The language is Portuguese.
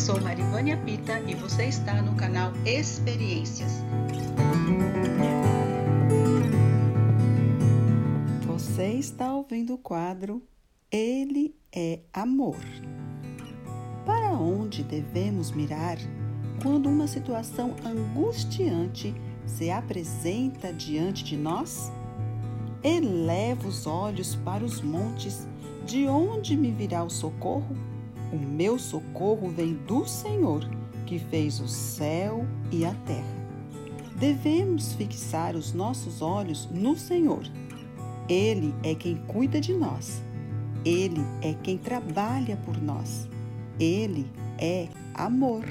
sou Marivânia Pita e você está no canal Experiências. Você está ouvindo o quadro Ele é Amor. Para onde devemos mirar quando uma situação angustiante se apresenta diante de nós? Eleva os olhos para os montes, de onde me virá o socorro? O meu socorro vem do Senhor, que fez o céu e a terra. Devemos fixar os nossos olhos no Senhor. Ele é quem cuida de nós. Ele é quem trabalha por nós. Ele é amor.